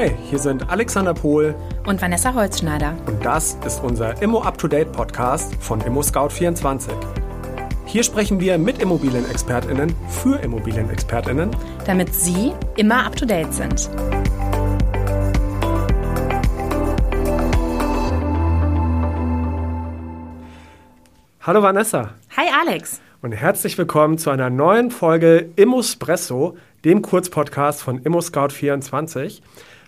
Hi, hier sind Alexander Pohl und Vanessa Holzschneider. Und das ist unser Immo Up to Date Podcast von Immo Scout 24. Hier sprechen wir mit Immobilienexpertinnen für Immobilienexpertinnen, damit Sie immer up to date sind. Hallo Vanessa. Hi Alex. Und herzlich willkommen zu einer neuen Folge Immospresso, dem Kurzpodcast von ImmoScout24.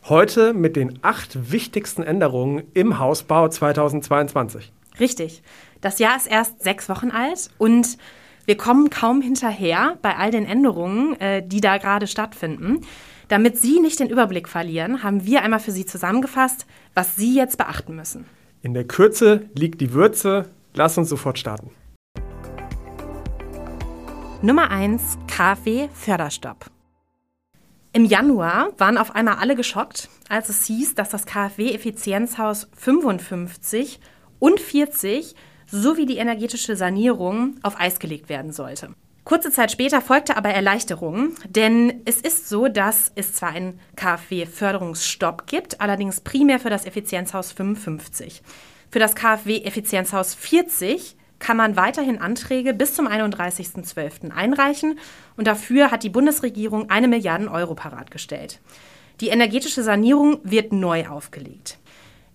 Heute mit den acht wichtigsten Änderungen im Hausbau 2022. Richtig. Das Jahr ist erst sechs Wochen alt und wir kommen kaum hinterher bei all den Änderungen, äh, die da gerade stattfinden. Damit Sie nicht den Überblick verlieren, haben wir einmal für Sie zusammengefasst, was Sie jetzt beachten müssen. In der Kürze liegt die Würze. Lass uns sofort starten. Nummer 1 KfW Förderstopp. Im Januar waren auf einmal alle geschockt, als es hieß, dass das KfW Effizienzhaus 55 und 40 sowie die energetische Sanierung auf Eis gelegt werden sollte. Kurze Zeit später folgte aber Erleichterung, denn es ist so, dass es zwar einen KfW-Förderungsstopp gibt, allerdings primär für das Effizienzhaus 55. Für das KfW-Effizienzhaus 40 kann man weiterhin Anträge bis zum 31.12. einreichen und dafür hat die Bundesregierung eine Milliarde Euro parat gestellt. Die energetische Sanierung wird neu aufgelegt.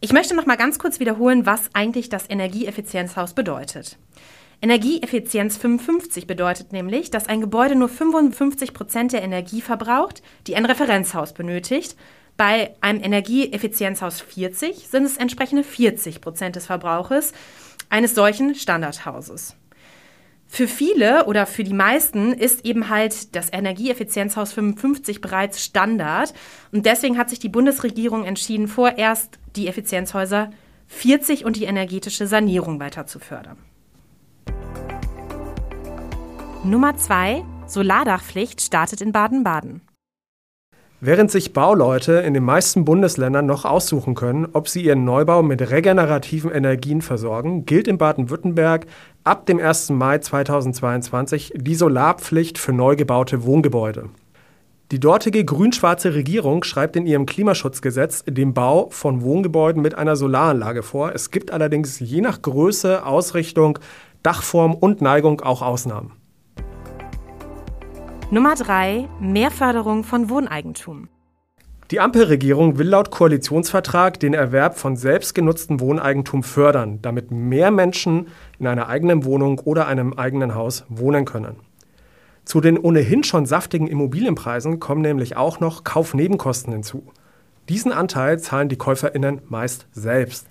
Ich möchte noch mal ganz kurz wiederholen, was eigentlich das Energieeffizienzhaus bedeutet. Energieeffizienz 55 bedeutet nämlich, dass ein Gebäude nur 55 Prozent der Energie verbraucht, die ein Referenzhaus benötigt. Bei einem Energieeffizienzhaus 40 sind es entsprechende 40 Prozent des Verbrauches eines solchen Standardhauses. Für viele oder für die meisten ist eben halt das Energieeffizienzhaus 55 bereits Standard. Und deswegen hat sich die Bundesregierung entschieden, vorerst die Effizienzhäuser 40 und die energetische Sanierung weiter zu fördern. Nummer 2. Solardachpflicht startet in Baden-Baden. Während sich Bauleute in den meisten Bundesländern noch aussuchen können, ob sie ihren Neubau mit regenerativen Energien versorgen, gilt in Baden-Württemberg ab dem 1. Mai 2022 die Solarpflicht für neu gebaute Wohngebäude. Die dortige grün-schwarze Regierung schreibt in ihrem Klimaschutzgesetz den Bau von Wohngebäuden mit einer Solaranlage vor. Es gibt allerdings je nach Größe, Ausrichtung, Dachform und Neigung auch Ausnahmen. Nummer 3. Mehr Förderung von Wohneigentum. Die Ampelregierung will laut Koalitionsvertrag den Erwerb von selbstgenutztem Wohneigentum fördern, damit mehr Menschen in einer eigenen Wohnung oder einem eigenen Haus wohnen können. Zu den ohnehin schon saftigen Immobilienpreisen kommen nämlich auch noch Kaufnebenkosten hinzu. Diesen Anteil zahlen die Käuferinnen meist selbst.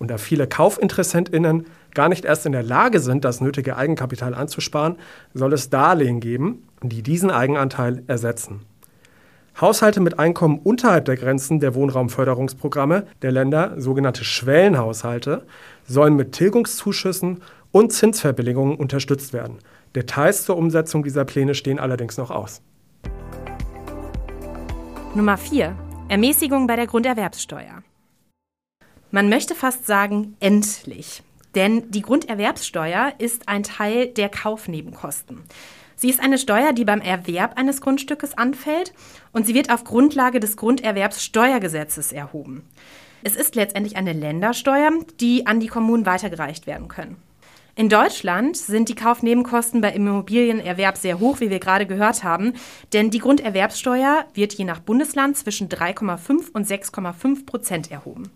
Und da viele Kaufinteressentinnen gar nicht erst in der Lage sind, das nötige Eigenkapital anzusparen, soll es Darlehen geben, die diesen Eigenanteil ersetzen. Haushalte mit Einkommen unterhalb der Grenzen der Wohnraumförderungsprogramme der Länder, sogenannte Schwellenhaushalte, sollen mit Tilgungszuschüssen und Zinsverbilligungen unterstützt werden. Details zur Umsetzung dieser Pläne stehen allerdings noch aus. Nummer 4. Ermäßigung bei der Grunderwerbssteuer. Man möchte fast sagen, endlich. Denn die Grunderwerbssteuer ist ein Teil der Kaufnebenkosten. Sie ist eine Steuer, die beim Erwerb eines Grundstückes anfällt und sie wird auf Grundlage des Grunderwerbssteuergesetzes erhoben. Es ist letztendlich eine Ländersteuer, die an die Kommunen weitergereicht werden können. In Deutschland sind die Kaufnebenkosten bei Immobilienerwerb sehr hoch, wie wir gerade gehört haben, denn die Grunderwerbssteuer wird je nach Bundesland zwischen 3,5 und 6,5 Prozent erhoben.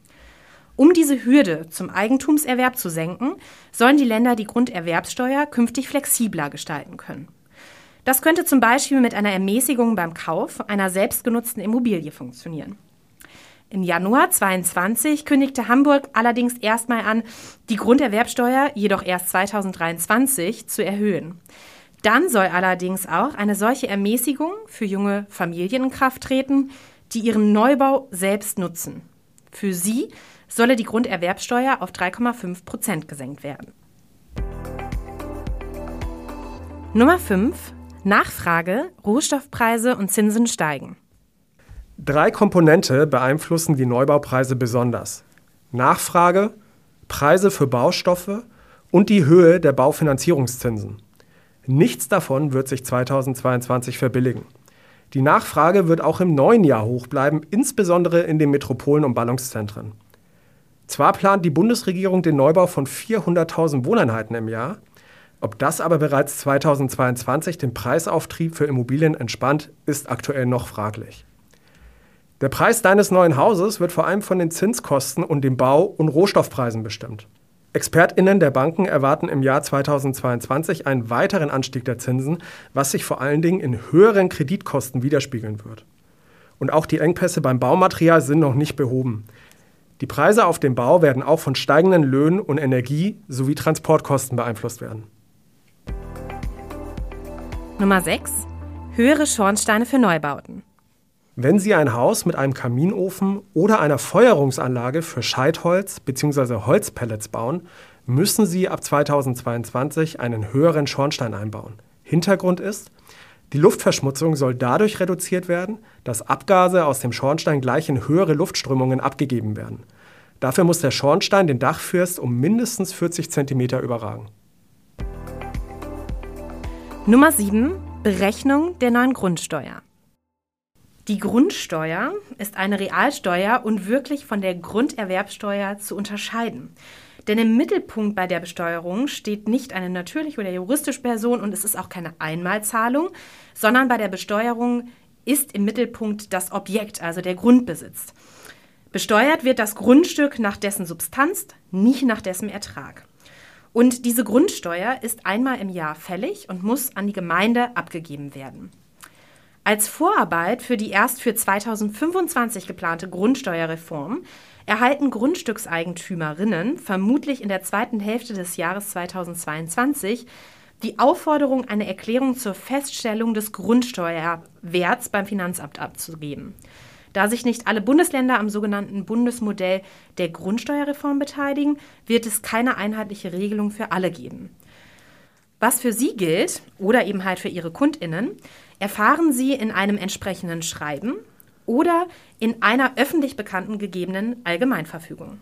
Um diese Hürde zum Eigentumserwerb zu senken, sollen die Länder die Grunderwerbssteuer künftig flexibler gestalten können. Das könnte zum Beispiel mit einer Ermäßigung beim Kauf einer selbstgenutzten Immobilie funktionieren. Im Januar 2022 kündigte Hamburg allerdings erstmal an, die Grunderwerbsteuer jedoch erst 2023 zu erhöhen. Dann soll allerdings auch eine solche Ermäßigung für junge Familien in Kraft treten, die ihren Neubau selbst nutzen. Für sie solle die Grunderwerbsteuer auf 3,5 Prozent gesenkt werden. Nummer 5. Nachfrage, Rohstoffpreise und Zinsen steigen. Drei Komponente beeinflussen die Neubaupreise besonders. Nachfrage, Preise für Baustoffe und die Höhe der Baufinanzierungszinsen. Nichts davon wird sich 2022 verbilligen. Die Nachfrage wird auch im neuen Jahr hoch bleiben, insbesondere in den Metropolen und Ballungszentren. Zwar plant die Bundesregierung den Neubau von 400.000 Wohneinheiten im Jahr, ob das aber bereits 2022 den Preisauftrieb für Immobilien entspannt, ist aktuell noch fraglich. Der Preis deines neuen Hauses wird vor allem von den Zinskosten und den Bau- und Rohstoffpreisen bestimmt. ExpertInnen der Banken erwarten im Jahr 2022 einen weiteren Anstieg der Zinsen, was sich vor allen Dingen in höheren Kreditkosten widerspiegeln wird. Und auch die Engpässe beim Baumaterial sind noch nicht behoben. Die Preise auf dem Bau werden auch von steigenden Löhnen und Energie sowie Transportkosten beeinflusst werden. Nummer 6. Höhere Schornsteine für Neubauten. Wenn Sie ein Haus mit einem Kaminofen oder einer Feuerungsanlage für Scheitholz bzw. Holzpellets bauen, müssen Sie ab 2022 einen höheren Schornstein einbauen. Hintergrund ist, die Luftverschmutzung soll dadurch reduziert werden, dass Abgase aus dem Schornstein gleich in höhere Luftströmungen abgegeben werden. Dafür muss der Schornstein den Dachfirst um mindestens 40 cm überragen. Nummer 7. Berechnung der neuen Grundsteuer. Die Grundsteuer ist eine Realsteuer und wirklich von der Grunderwerbsteuer zu unterscheiden. Denn im Mittelpunkt bei der Besteuerung steht nicht eine natürliche oder juristische Person und es ist auch keine Einmalzahlung, sondern bei der Besteuerung ist im Mittelpunkt das Objekt, also der Grundbesitz. Besteuert wird das Grundstück nach dessen Substanz, nicht nach dessen Ertrag. Und diese Grundsteuer ist einmal im Jahr fällig und muss an die Gemeinde abgegeben werden. Als Vorarbeit für die erst für 2025 geplante Grundsteuerreform erhalten Grundstückseigentümerinnen vermutlich in der zweiten Hälfte des Jahres 2022 die Aufforderung, eine Erklärung zur Feststellung des Grundsteuerwerts beim Finanzamt abzugeben. Da sich nicht alle Bundesländer am sogenannten Bundesmodell der Grundsteuerreform beteiligen, wird es keine einheitliche Regelung für alle geben. Was für Sie gilt oder eben halt für Ihre Kundinnen, erfahren Sie in einem entsprechenden Schreiben oder in einer öffentlich bekannten gegebenen Allgemeinverfügung.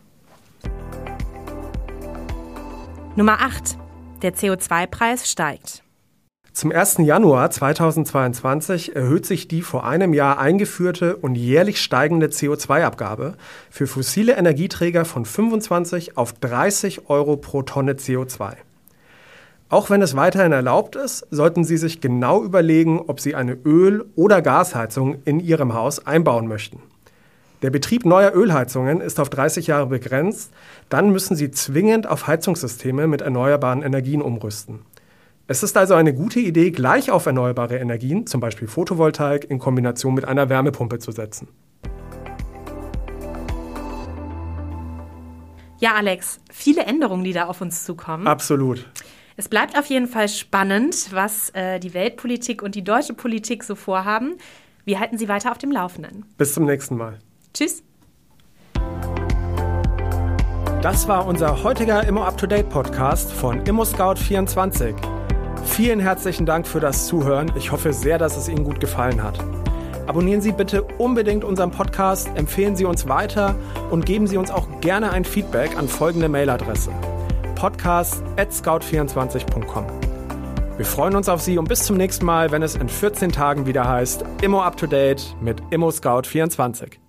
Nummer 8. Der CO2-Preis steigt. Zum 1. Januar 2022 erhöht sich die vor einem Jahr eingeführte und jährlich steigende CO2-Abgabe für fossile Energieträger von 25 auf 30 Euro pro Tonne CO2. Auch wenn es weiterhin erlaubt ist, sollten Sie sich genau überlegen, ob Sie eine Öl- oder Gasheizung in Ihrem Haus einbauen möchten. Der Betrieb neuer Ölheizungen ist auf 30 Jahre begrenzt, dann müssen Sie zwingend auf Heizungssysteme mit erneuerbaren Energien umrüsten. Es ist also eine gute Idee, gleich auf erneuerbare Energien, zum Beispiel Photovoltaik, in Kombination mit einer Wärmepumpe zu setzen. Ja, Alex, viele Änderungen, die da auf uns zukommen. Absolut. Es bleibt auf jeden Fall spannend, was äh, die Weltpolitik und die deutsche Politik so vorhaben. Wir halten Sie weiter auf dem Laufenden. Bis zum nächsten Mal. Tschüss. Das war unser heutiger Immo Up to Date Podcast von Immo Scout 24. Vielen herzlichen Dank für das Zuhören. Ich hoffe sehr, dass es Ihnen gut gefallen hat. Abonnieren Sie bitte unbedingt unseren Podcast, empfehlen Sie uns weiter und geben Sie uns auch gerne ein Feedback an folgende Mailadresse podcast at scout24.com. Wir freuen uns auf Sie und bis zum nächsten Mal, wenn es in 14 Tagen wieder heißt Immo Up to Date mit Immo Scout 24.